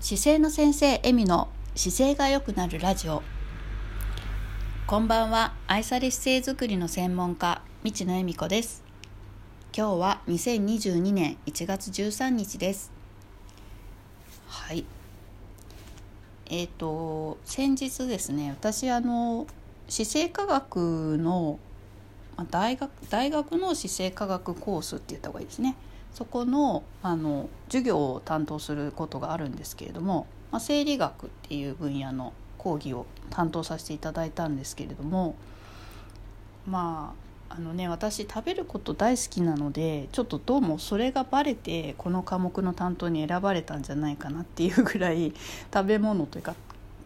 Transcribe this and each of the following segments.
姿勢の先生エミの姿勢が良くなるラジオ。こんばんは。愛され姿勢づくりの専門家道野恵美子です。今日は2022年1月13日です。はい。えっ、ー、と先日ですね私あの姿勢科学の大学大学の姿勢科学コースって言った方がいいですね。そこのあの授業を担当することがあるんですけれども、まあ、生理学っていう分野の講義を担当させていただいたんですけれどもまああのね私食べること大好きなのでちょっとどうもそれがバレてこの科目の担当に選ばれたんじゃないかなっていうぐらい食べ物というか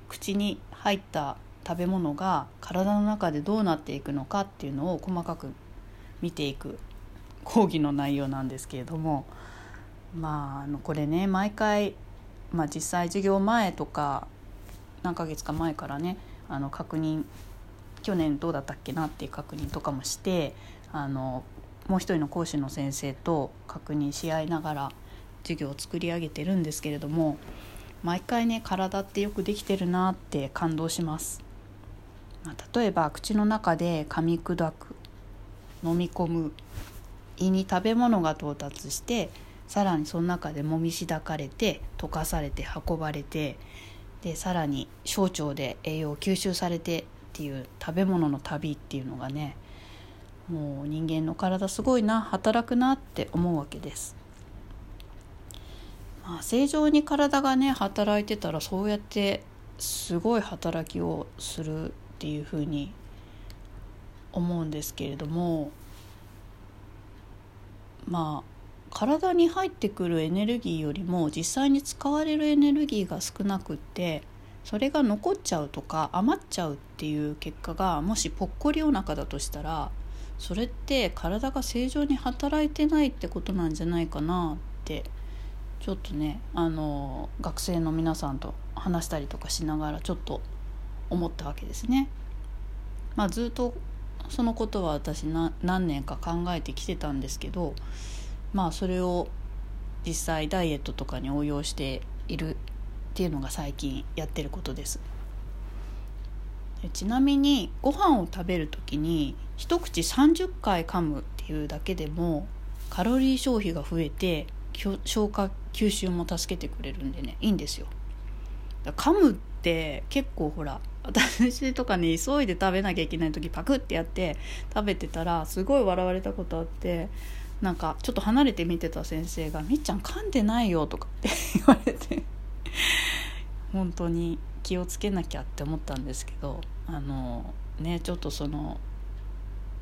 口に入った食べ物が体の中でどうなっていくのかっていうのを細かく見ていく講義の内容なんですけれどもまああのこれね毎回、まあ、実際授業前とか何ヶ月か前からねあの確認去年どうだったっけなっていう確認とかもしてあのもう一人の講師の先生と確認し合いながら授業を作り上げてるんですけれども毎回ね体ってよくできてるなって感動します。ま、例えば口の中で噛み砕く飲み込む胃に食べ物が到達してさらにその中でもみしだかれて溶かされて運ばれてでさらに小腸で栄養を吸収されてっていう食べ物の旅っていうのがねもう人間の体すごいな働くなって思うわけです。まあ、正常に体がね働いてたらそうやってすごい働きをするっていうふうに思うんですけれどもまあ体に入ってくるエネルギーよりも実際に使われるエネルギーが少なくってそれが残っちゃうとか余っちゃうっていう結果がもしぽっこりお腹だとしたらそれって体が正常に働いてないってことなんじゃないかなってちょっとねあの学生の皆さんと話したりとかしながらちょっと思ったわけですね。まあ、ずっとそのことは私何年か考えてきてたんですけどまあそれを実際ダイエットとかに応用しているっていうのが最近やってることです。ちなみにご飯を食べる時に一口30回噛むっていうだけでもカロリー消費が増えて消化吸収も助けてくれるんでねいいんですよ。噛むって結構ほら私とかね急いで食べなきゃいけない時パクってやって食べてたらすごい笑われたことあってなんかちょっと離れて見てた先生が「みっちゃん噛んでないよ」とかって 言われて本当に気をつけなきゃって思ったんですけどあのねちょっとその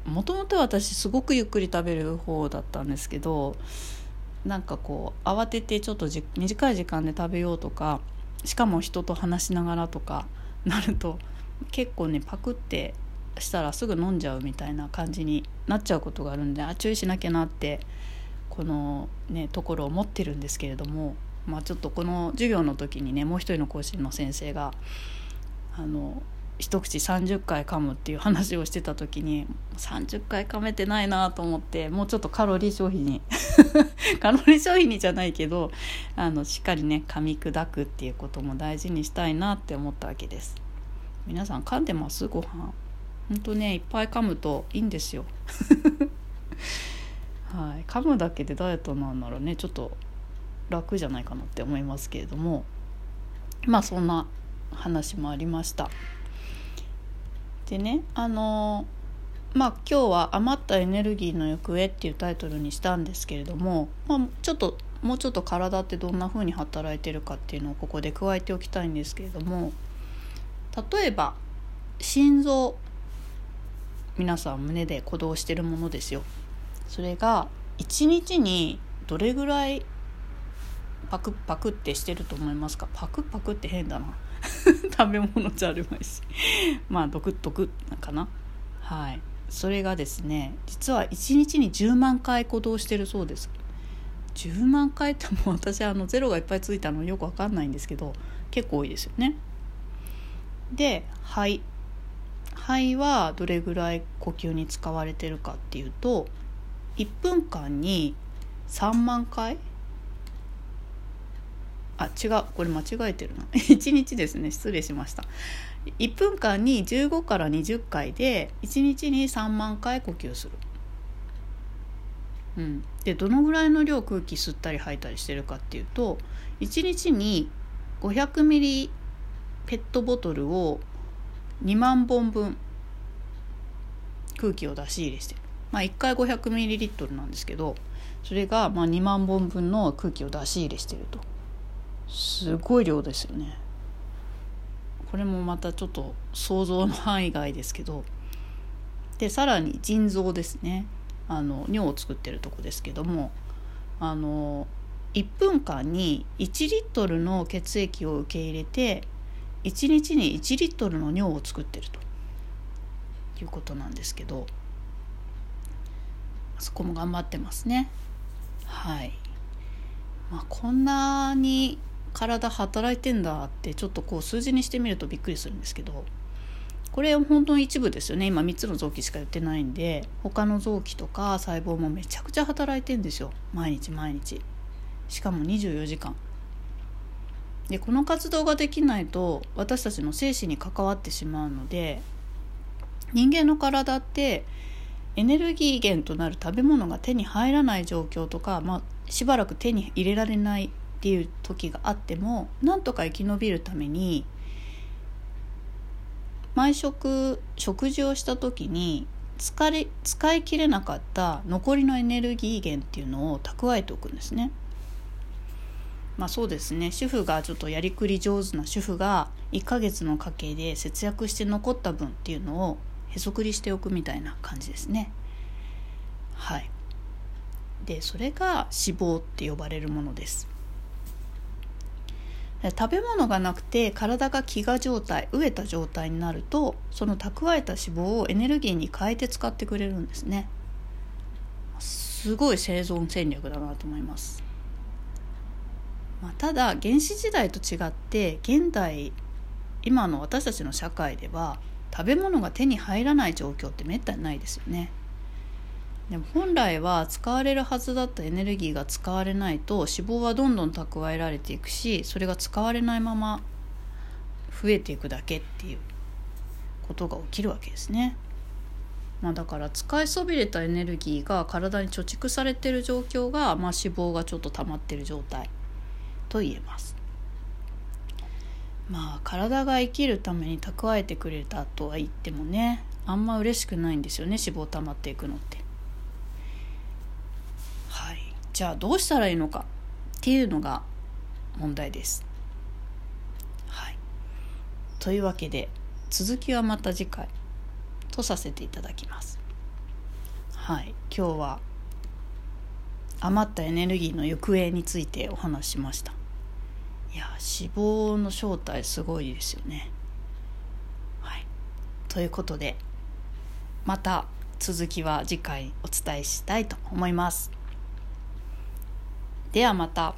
もともと私すごくゆっくり食べる方だったんですけどなんかこう慌ててちょっと短い時間で食べようとかしかも人と話しながらとかなると結構ねパクってしたらすぐ飲んじゃうみたいな感じになっちゃうことがあるんであ注意しなきゃなってこのねところを持ってるんですけれどもまあちょっとこの授業の時にねもう一人の講師の先生があの一口30回噛むっていう話をしてた時に30回噛めてないなと思ってもうちょっとカロリー消費に カロリー消費にじゃないけどあのしっかりね噛み砕くっていうことも大事にしたいなって思ったわけです。皆さん噛んでます？ご飯。ほんとねいっぱい噛むといいんですよ。はい。噛むだけでダイエットなんならねちょっと楽じゃないかなって思いますけれども。まあそんな話もありました。でねあのまあ今日は「余ったエネルギーの行方」っていうタイトルにしたんですけれども、まあ、ちょっともうちょっと体ってどんな風に働いてるかっていうのをここで加えておきたいんですけれども例えば心臓皆さん胸で鼓動してるものですよ。それが1日にどれぐらいパクパクってしてると思いますか？パクパクって変だな。食べ物じゃあるまいし。まあドクッドクッかな？はい。それがですね実は1日に10万回鼓動してるそうです。10万回ってもう私あのゼロがいっぱいついたのよく分かんないんですけど結構多いですよね。で肺。肺はどれぐらい呼吸に使われてるかっていうと1分間に3万回あ違う。これ間違えてるな。1日ですね。失礼しました。1分間に15から20回で1日に3万回呼吸する。うん、でどのぐらいの量空気吸ったり吐いたりしてるかっていうと1日に500ミリペットボトルを2万本分空気を出し入れしてる、まあ、1回500ミリリットルなんですけどそれがまあ2万本分の空気を出し入れしてると。すごい量ですよね。これもまたちょっと想像の範囲外ですけど。でさらに腎臓ですね。あの尿を作ってるとこですけども。あの1分間に1リットルの血液を受け入れて1日に1リットルの尿を作ってると。いうことなんですけど。そこも頑張ってますね。はい、まあ、こんなに体働いてんだってちょっとこう数字にしてみるとびっくりするんですけどこれ本当に一部ですよね。今3つの臓器しか言ってないんで他の臓器とか細胞もめちゃくちゃ働いてんですよ。毎日毎日。しかも24時間。でこの活動ができないと私たちの生死に関わってしまうので人間の体ってエネルギー源となる食べ物が手に入らない状況とか、まあ、しばらく手に入れられないっていう時があってもなんとか生き延びるために毎食食事をした時に使れ使い切れなかった残りのエネルギー源っていうのを蓄えておくんですね。まあそうですね主婦がちょっとやりくり上手な主婦が1ヶ月の家計で節約して残った分っていうのをへそくりしておくみたいな感じですね。はいでそれが脂肪って呼ばれるものです。食べ物がなくて体が飢餓状態飢えた状態になるとその蓄えた脂肪をエネルギーに変えて使ってくれるんですね。すごい生存戦略だなと思います、まあ、ただ原始時代と違って現代今の私たちの社会では食べ物が手に入らない状況ってめったにないですよね。でも本来は使われるはずだったエネルギーが使われないと脂肪はどんどん蓄えられていくしそれが使われないまま増えていくだけっていうことが起きるわけですね。まあ、だから使いそびれたエネルギーが体に貯蓄されてる状況が、まあ、脂肪がちょっと溜まってる状態と言えます。まあ体が生きるために蓄えてくれたとは言ってもねあんま嬉しくないんですよね脂肪溜まっていくのって。じゃあどうしたらいいのかっていうのが問題です。はい、というわけで続きはまた次回とさせていただきます。はい、今日は余ったエネルギーの行方についてお話しました。いや脂肪の正体すごいですよね。はい、ということでまた続きは次回お伝えしたいと思います。ではまた。